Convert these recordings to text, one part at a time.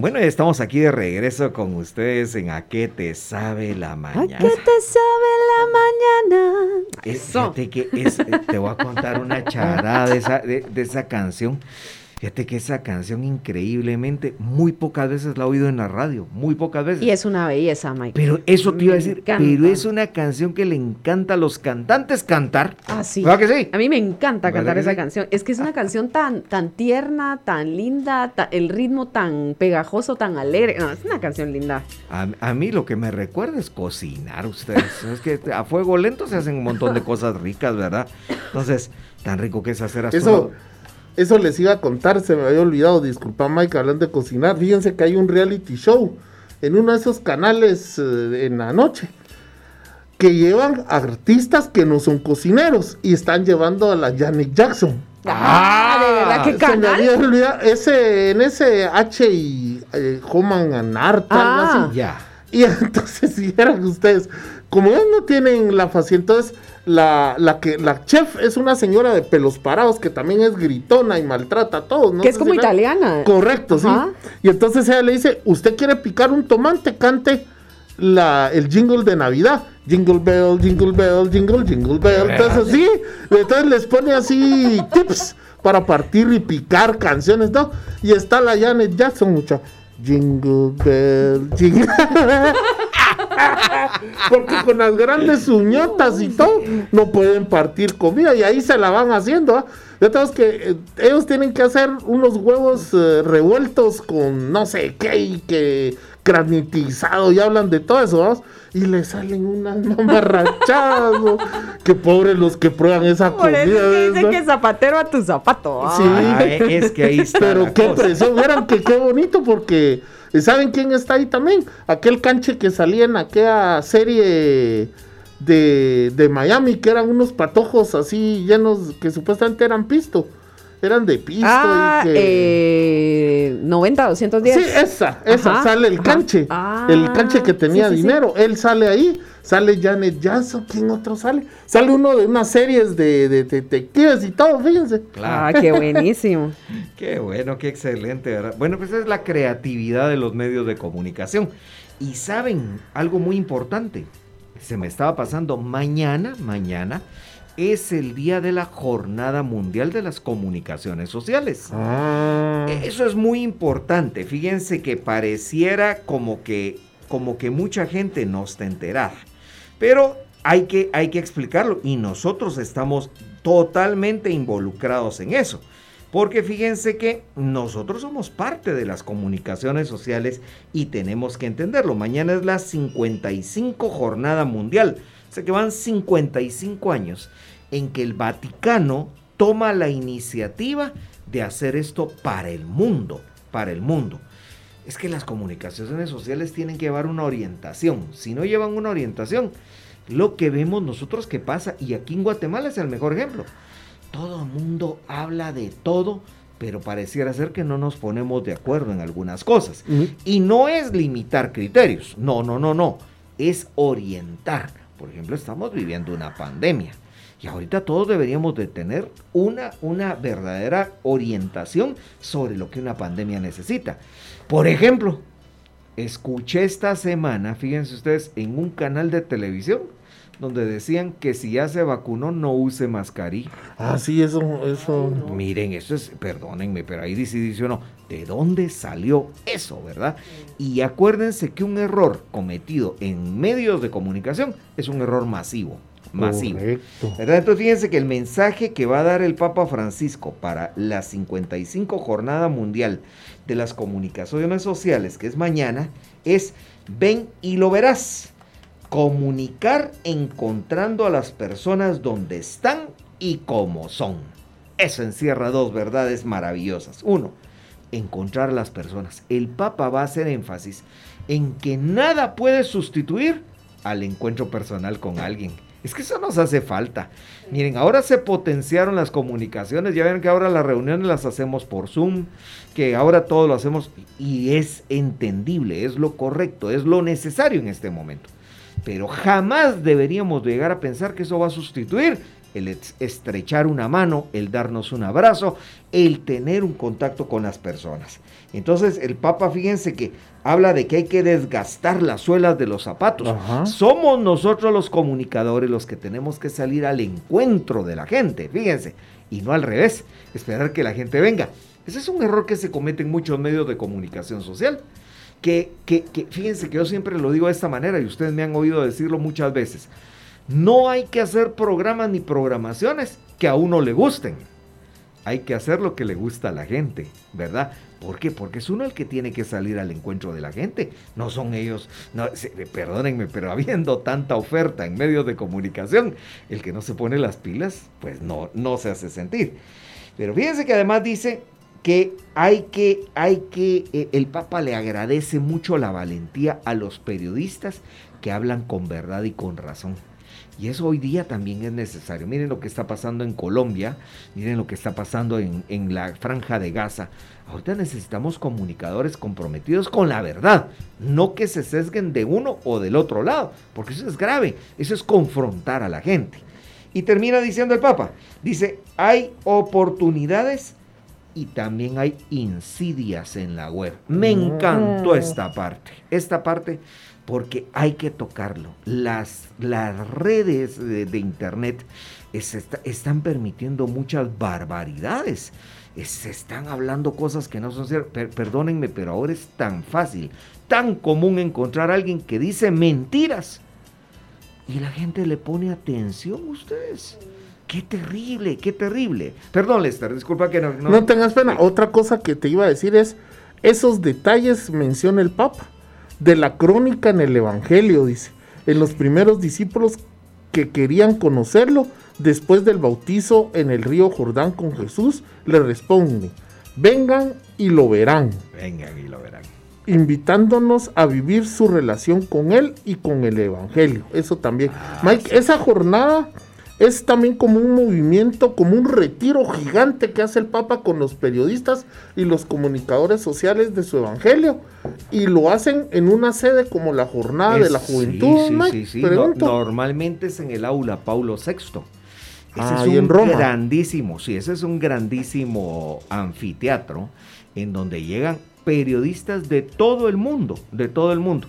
Bueno, estamos aquí de regreso con ustedes en A qué te sabe la mañana. ¿A qué te sabe la mañana? Eso. que te voy a contar una charada de esa, de esa canción. Fíjate que esa canción increíblemente muy pocas veces la he oído en la radio, muy pocas veces. Y es una belleza, Mike. Pero eso te iba a decir, pero es una canción que le encanta a los cantantes cantar. Ah, sí. ¿Verdad que sí? A mí me encanta cantar esa canción. Es que es una canción tan, tan tierna, tan linda, el ritmo tan pegajoso, tan alegre. No, es una canción linda. A, mí lo que me recuerda es cocinar ustedes. es que a fuego lento se hacen un montón de cosas ricas, ¿verdad? Entonces, tan rico que es hacer así. Eso, eso les iba a contar, se me había olvidado, disculpa Mike, hablando de cocinar. Fíjense que hay un reality show en uno de esos canales eh, en la noche que llevan artistas que no son cocineros y están llevando a la Janet Jackson. Ah, de verdad, qué canal. ese, en ese H y eh, Homan Art, ah. así. Ya. Y entonces, si eran ustedes, como ellos no tienen la facilidad, entonces la, la, que, la chef es una señora de pelos parados que también es gritona y maltrata a todos, ¿no? Que es como italiana. Correcto, sí. Y entonces ella le dice, usted quiere picar un tomate, cante la, el jingle de Navidad. Jingle bell, jingle bell, jingle, jingle bell. Entonces sí, entonces les pone así tips para partir y picar canciones, ¿no? Y está la Janet Jackson, mucha. Jingle bell, jingle. Porque con las grandes uñotas y todo, no pueden partir comida y ahí se la van haciendo. ¿ah? Ya tenemos que eh, ellos tienen que hacer unos huevos eh, revueltos con no sé qué y que granitizado y hablan de todo eso, y le salen unas mamarrachadas, que pobres los que prueban esa comida. Eso dice que zapatero a tu zapato. Sí, es que ahí está. Pero qué presión, eran que qué bonito porque ¿Y saben quién está ahí también? Aquel canche que salía en aquella serie de, de Miami, que eran unos patojos así llenos, que supuestamente eran pisto eran de pisto. Ah, y que... eh, 90, 210. Sí, esa, esa, sale el canche. Ah, el canche que tenía dinero. Él sale ahí, sale Janet Jackson. ¿Quién otro sale? Sale uno de unas series de, detectives y todo, fíjense. Claro. Ah, qué buenísimo. qué bueno, qué excelente, ¿verdad? Bueno, pues es la creatividad de los medios de comunicación. Y saben algo muy importante. Se me estaba pasando mañana, mañana es el día de la Jornada Mundial de las Comunicaciones Sociales. Ah. E, eso es muy importante. Fíjense que pareciera como que, como que mucha gente no está enterada. Pero hay que, hay que explicarlo y nosotros estamos totalmente involucrados en eso. Porque fíjense que nosotros somos parte de las comunicaciones sociales y tenemos que entenderlo. Mañana es la 55 Jornada Mundial. O sea que van 55 años en que el Vaticano toma la iniciativa de hacer esto para el mundo, para el mundo. Es que las comunicaciones sociales tienen que llevar una orientación. Si no llevan una orientación, lo que vemos nosotros que pasa, y aquí en Guatemala es el mejor ejemplo, todo el mundo habla de todo, pero pareciera ser que no nos ponemos de acuerdo en algunas cosas. Y no es limitar criterios, no, no, no, no, es orientar. Por ejemplo, estamos viviendo una pandemia. Y ahorita todos deberíamos de tener una, una verdadera orientación sobre lo que una pandemia necesita. Por ejemplo, escuché esta semana, fíjense ustedes, en un canal de televisión donde decían que si ya se vacunó no use mascarilla. Ah, sí, eso, eso. Miren, eso es, perdónenme, pero ahí dice, dice uno, ¿de dónde salió eso, verdad? Y acuérdense que un error cometido en medios de comunicación es un error masivo masivo. Entonces fíjense que el mensaje que va a dar el Papa Francisco para la 55 Jornada Mundial de las Comunicaciones Sociales, que es mañana, es ven y lo verás. Comunicar encontrando a las personas donde están y cómo son. Eso encierra dos verdades maravillosas. Uno, encontrar a las personas. El Papa va a hacer énfasis en que nada puede sustituir al encuentro personal con alguien es que eso nos hace falta. Miren, ahora se potenciaron las comunicaciones, ya ven que ahora las reuniones las hacemos por Zoom, que ahora todo lo hacemos y es entendible, es lo correcto, es lo necesario en este momento. Pero jamás deberíamos llegar a pensar que eso va a sustituir el estrechar una mano, el darnos un abrazo, el tener un contacto con las personas. Entonces el Papa, fíjense que habla de que hay que desgastar las suelas de los zapatos. Somos nosotros los comunicadores los que tenemos que salir al encuentro de la gente, fíjense, y no al revés, esperar que la gente venga. Ese es un error que se comete en muchos medios de comunicación social. Que, que, que fíjense que yo siempre lo digo de esta manera y ustedes me han oído decirlo muchas veces. No hay que hacer programas ni programaciones que a uno le gusten. Hay que hacer lo que le gusta a la gente, ¿verdad? ¿Por qué? Porque es uno el que tiene que salir al encuentro de la gente. No son ellos, no, perdónenme, pero habiendo tanta oferta en medios de comunicación, el que no se pone las pilas, pues no, no se hace sentir. Pero fíjense que además dice que hay que, hay que, eh, el Papa le agradece mucho la valentía a los periodistas que hablan con verdad y con razón. Y eso hoy día también es necesario. Miren lo que está pasando en Colombia, miren lo que está pasando en, en la franja de Gaza. Ahorita necesitamos comunicadores comprometidos con la verdad, no que se sesguen de uno o del otro lado, porque eso es grave, eso es confrontar a la gente. Y termina diciendo el Papa, dice, hay oportunidades y también hay insidias en la web. Me mm. encantó esta parte. Esta parte porque hay que tocarlo. Las, las redes de, Internet están permitiendo muchas barbaridades. se están hablando cosas que no son ciertas. perdónenme, pero ahora es tan fácil, tan común encontrar a alguien que dice mentiras. Y la gente le pone atención a ustedes. Qué terrible, qué terrible. Perdón, Lester, disculpa que no, no... No tengas pena. Otra cosa que te iba a decir es, esos detalles menciona el Papa de la crónica en el Evangelio, dice, en los primeros discípulos que querían conocerlo después del bautizo en el río Jordán con Jesús, le responde, vengan y lo verán. Vengan y lo verán. Invitándonos a vivir su relación con Él y con el Evangelio. Eso también. Ah, Mike, esa jornada es también como un movimiento, como un retiro gigante que hace el Papa con los periodistas y los comunicadores sociales de su evangelio. Y lo hacen en una sede como la Jornada de la Juventud. Sí, sí, sí, normalmente es en el aula Paulo VI. Ese ah, es un grandísimo, sí, ese es un grandísimo anfiteatro en donde llegan periodistas de todo el mundo, de todo el mundo.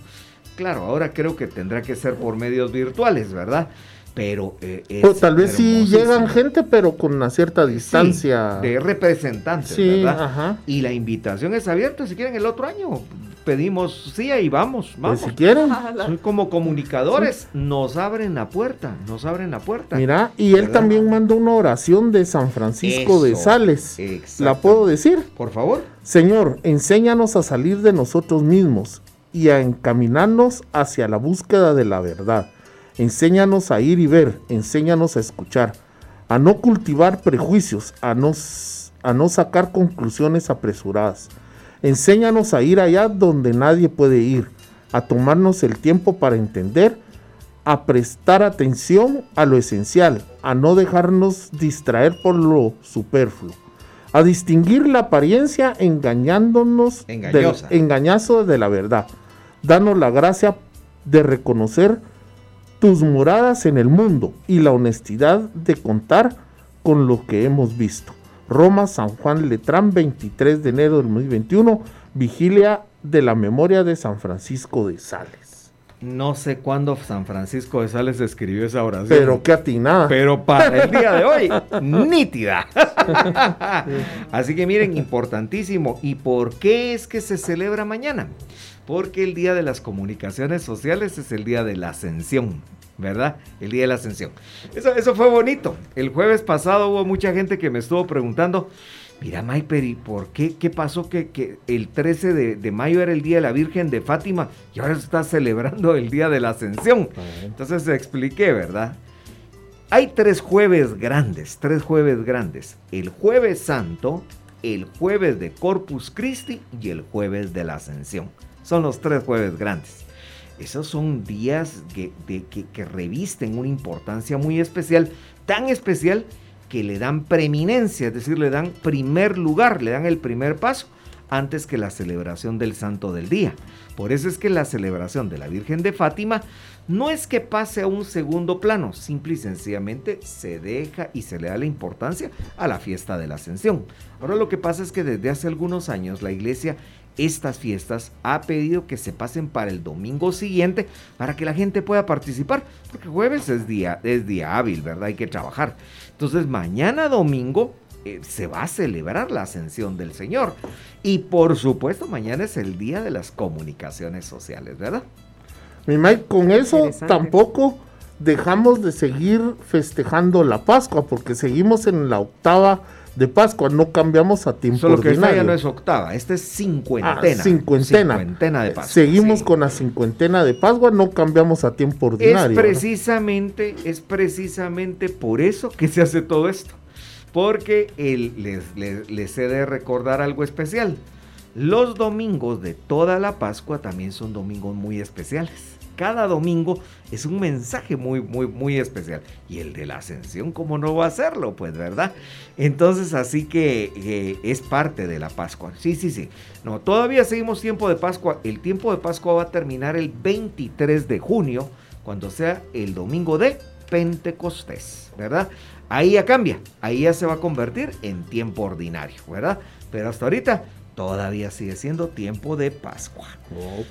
Claro, ahora creo que tendrá que ser por medios virtuales, ¿verdad? Pero eh, tal vez sí llegan gente pero con una cierta distancia. de representantes verdad y la invitación es abierta si quieren el otro año pedimos sí ahí vamos pues vamos. si quieren. Como comunicadores nos abren la puerta nos abren la puerta. Mira y él también mandó una oración de San Francisco de Sales. La puedo decir por favor. Señor enséñanos a salir de nosotros mismos y a encaminarnos hacia la búsqueda de la verdad Enséñanos a ir y ver, enséñanos a escuchar, a no cultivar prejuicios, a no, a no sacar conclusiones apresuradas. Enséñanos a ir allá donde nadie puede ir, a tomarnos el tiempo para entender, a prestar atención a lo esencial, a no dejarnos distraer por lo superfluo, a distinguir la apariencia engañándonos del engañazo de la verdad. Danos la gracia de reconocer tus moradas en el mundo y la honestidad de contar con lo que hemos visto. Roma, San Juan Letrán, 23 de enero del 2021, vigilia de la memoria de San Francisco de Sales. No sé cuándo San Francisco de Sales escribió esa oración. Pero qué atinada. Pero para el día de hoy, nítida. Así que miren, importantísimo. ¿Y por qué es que se celebra mañana? Porque el Día de las Comunicaciones Sociales es el Día de la Ascensión, ¿verdad? El Día de la Ascensión. Eso, eso fue bonito. El jueves pasado hubo mucha gente que me estuvo preguntando, mira Maiper, ¿y por qué? ¿Qué pasó que, el 13 de, mayo era el Día de la Virgen de Fátima y ahora se está celebrando el Día de la Ascensión? Entonces expliqué, ¿verdad? Hay tres jueves grandes, tres jueves grandes. El jueves santo, el jueves de Corpus Christi y el jueves de la Ascensión. Son los tres jueves grandes. Esos son días que, que, revisten una importancia muy especial, tan especial que le dan preeminencia, es decir, le dan primer lugar, le dan el primer paso antes que la celebración del Santo del Día. Por eso es que la celebración de la Virgen de Fátima no es que pase a un segundo plano, simple y sencillamente se deja y se le da la importancia a la fiesta de la Ascensión. Ahora lo que pasa es que desde hace algunos años la iglesia estas fiestas ha pedido que se pasen para el domingo siguiente para que la gente pueda participar, porque jueves es día, es día hábil, ¿verdad? Hay que trabajar. Entonces mañana domingo eh, se va a celebrar la ascensión del Señor. Y por supuesto mañana es el día de las comunicaciones sociales, ¿verdad? Mi Mike, con eso tampoco dejamos de seguir festejando la Pascua, porque seguimos en la octava de Pascua, no cambiamos a tiempo Solo que esta ya no es octava, esta es cincuentena. Ah, cincuentena. cincuentena. de Pascua. Seguimos con la cincuentena de Pascua, no cambiamos a tiempo ordinario. Es precisamente, es precisamente por eso que se hace todo esto. Porque el, les, les, les he de recordar algo especial. Los domingos de toda la Pascua también son domingos muy especiales cada domingo es un mensaje muy, muy, muy especial. Y el de la ascensión, ¿cómo no va a hacerlo? Pues, ¿verdad? Entonces, así que eh, es parte de la Pascua. Sí, sí, sí. No, todavía seguimos tiempo de Pascua. El tiempo de Pascua va a terminar el 23 de junio, cuando sea el domingo de Pentecostés, ¿verdad? Ahí ya cambia, ahí ya se va a convertir en tiempo ordinario, ¿verdad? Pero hasta ahorita todavía sigue siendo tiempo de Pascua.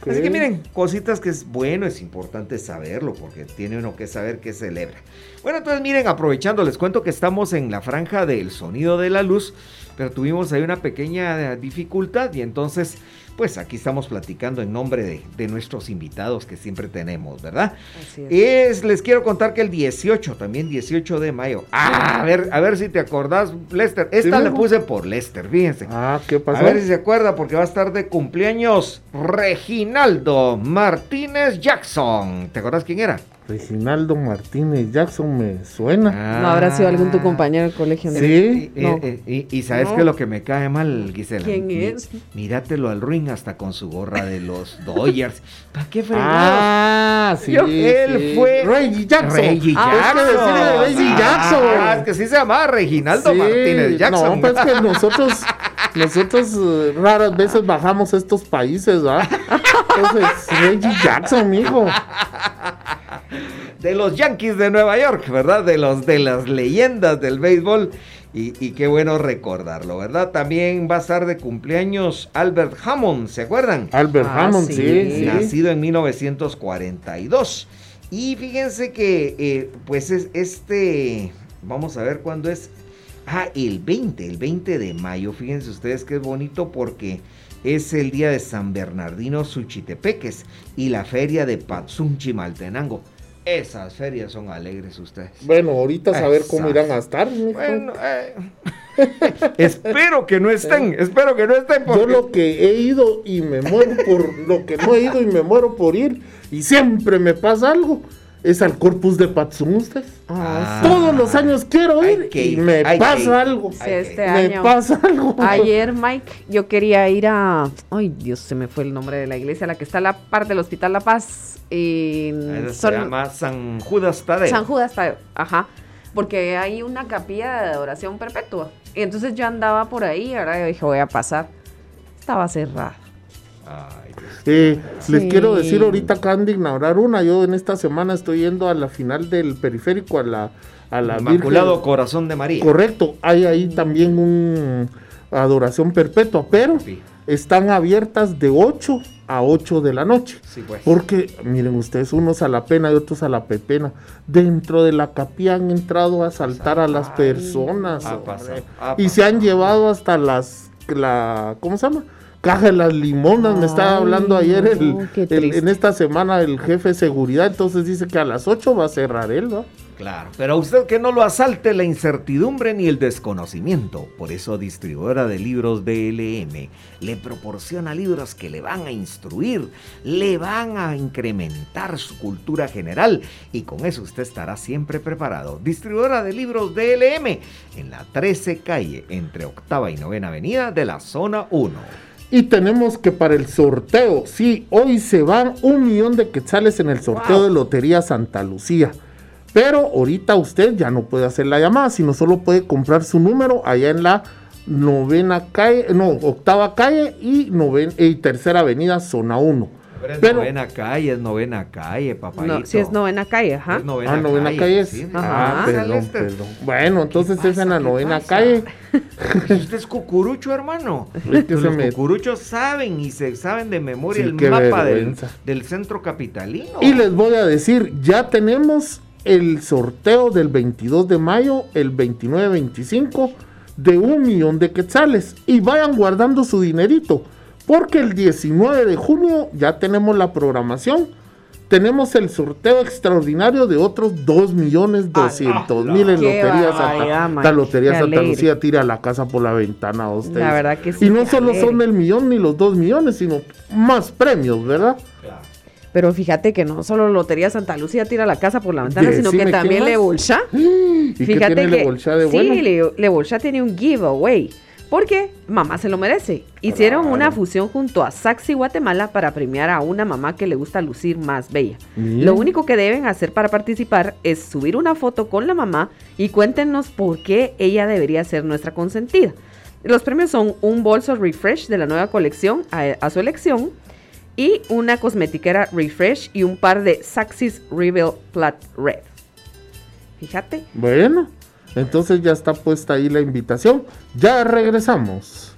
Así que miren, cositas que es bueno, es importante saberlo, porque tiene uno que saber qué celebra. Bueno, entonces miren, aprovechando, les cuento que estamos en la franja del sonido de la luz, pero tuvimos ahí una pequeña dificultad y entonces pues aquí estamos platicando en nombre de, nuestros invitados que siempre tenemos, ¿verdad? Así es. Les quiero contar que el 18, también 18 de mayo. Ah, a ver, a ver si te acordás, Lester. Esta le puse por Lester, fíjense. Ah, ¿qué pasó? A ver si se acuerda, porque va a estar de cumpleaños Reginaldo Martínez Jackson. ¿Te acordás quién era? Reginaldo Martínez Jackson me suena. no habrá sido algún tu compañero del colegio. Sí. Y, sabes que lo que me cae mal, Gisela. ¿Quién es? Míratelo al ruin hasta con su gorra de los Dodgers. ¿Para qué fregados? Ah, sí. él fue Reggie Jackson. Reggie ah, Jackson. Es que Reggie Jackson. Ah, es que sí se llamaba Reginaldo Martínez Jackson. No, pues que nosotros, nosotros eh, raras veces bajamos estos países, ¿verdad? Entonces, Reggie Jackson, mijo de los Yankees de Nueva York, ¿verdad? De, los, de las leyendas del béisbol. Y, qué bueno recordarlo, ¿verdad? También va a estar de cumpleaños Albert Hammond, ¿se acuerdan? Albert ah, Hammond, sí, Nacido en 1942. Y fíjense que, eh, pues es este, vamos a ver cuándo es. Ah, el 20, el 20 de mayo. Fíjense ustedes qué bonito porque es el día de San Bernardino Suchitepeques y la feria de Patsunchi Maltenango. Esas ferias son alegres ustedes. Bueno, ahorita saber cómo irán a estar. Bueno, eh, espero que no estén, espero que no estén. Yo lo que he ido y me muero por lo que no he ido y me muero por ir y siempre me pasa algo es al Corpus de Patsumustes. Ah, Todos los años quiero ir y me pasa algo. este me pasa algo. Ayer, Mike, yo quería ir a. Ay, Dios, se me fue el nombre de la iglesia, la que está a la parte del Hospital La Paz. En... Se llama San Judas Tadeo. San Judas Tadeo, ajá. Porque hay una capilla de adoración perpetua. Y entonces yo andaba por ahí, ahora yo dije, voy a pasar. Estaba cerrada. Eh, les quiero decir, ahorita acaban de inaugurar una. Yo en esta semana estoy yendo a la final del periférico, a la, a la Inmaculado Corazón de María. Correcto, hay ahí también un adoración perpetua, pero están abiertas de 8 a 8 de la noche. Pues. Porque, miren ustedes, unos a la pena y otros a la pepena. Dentro de la capilla han entrado a asaltar a las personas. y se han llevado hasta las, la, ¿cómo se llama? Caja de las limonas, me estaba hablando ayer el, en esta semana el jefe de seguridad, entonces dice que a las 8 va a cerrar él, ¿no? Claro, pero a usted que no lo asalte la incertidumbre ni el desconocimiento. Por eso distribuidora de libros DLM le proporciona libros que le van a instruir, le van a incrementar su cultura general y con eso usted estará siempre preparado. Distribuidora de libros DLM en la 13 calle entre octava y novena avenida de la zona 1. Y tenemos que para el sorteo, sí, hoy se van un millón de quetzales en el sorteo de Lotería Santa Lucía. Pero ahorita usted ya no puede hacer la llamada, sino solo puede comprar su número allá en la novena calle, no, octava calle y, noven, y tercera avenida, zona 1. Pero es Pero- novena calle, es novena calle, papayito. No, si es novena calle, ajá. Es novena Ah, novena calle es. sí. Ah, Ajá. perdón, Este- perdón. Bueno, entonces ¿Qué es en la pasa? ¿Qué novena pasa? calle. Usted es cucurucho, hermano. Es que se Los me- cucuruchos saben y se saben de memoria Sí, el mapa del, del centro capitalino. Y les voy a decir, ya tenemos el sorteo del 22 de mayo, el 29-25, de un millón de quetzales. Y vayan guardando su dinerito, porque el 19 de junio ya tenemos la programación. Tenemos el sorteo extraordinario de otros 2 millones 200 mil en Lotería Santa, la Lotería Santa. Lucía tira la casa por la ventana a ustedes. La verdad que sí, Y no solo son el millón ni los 2 millones, sino más premios, ¿verdad? Pero fíjate que no solo Lotería Santa Lucía tira la casa por la ventana, sino que ¿quién también? Le Bolsha. ¿Y Fíjate tiene que Le Bolsha de sí, bueno? Le, Le Bolsha tiene un giveaway. Porque mamá se lo merece. Hicieron Claro. una fusión junto a Saxi Guatemala para premiar a una mamá que le gusta lucir más bella. Lo único que deben hacer para participar es subir una foto con la mamá y cuéntenos por qué ella debería ser nuestra consentida. Los premios son un bolso refresh de la nueva colección a, a su elección y una cosmetiquera refresh y un par de Saxis Reveal Plat Red. Fíjate. Bueno, entonces ya está puesta ahí la invitación. Ya regresamos.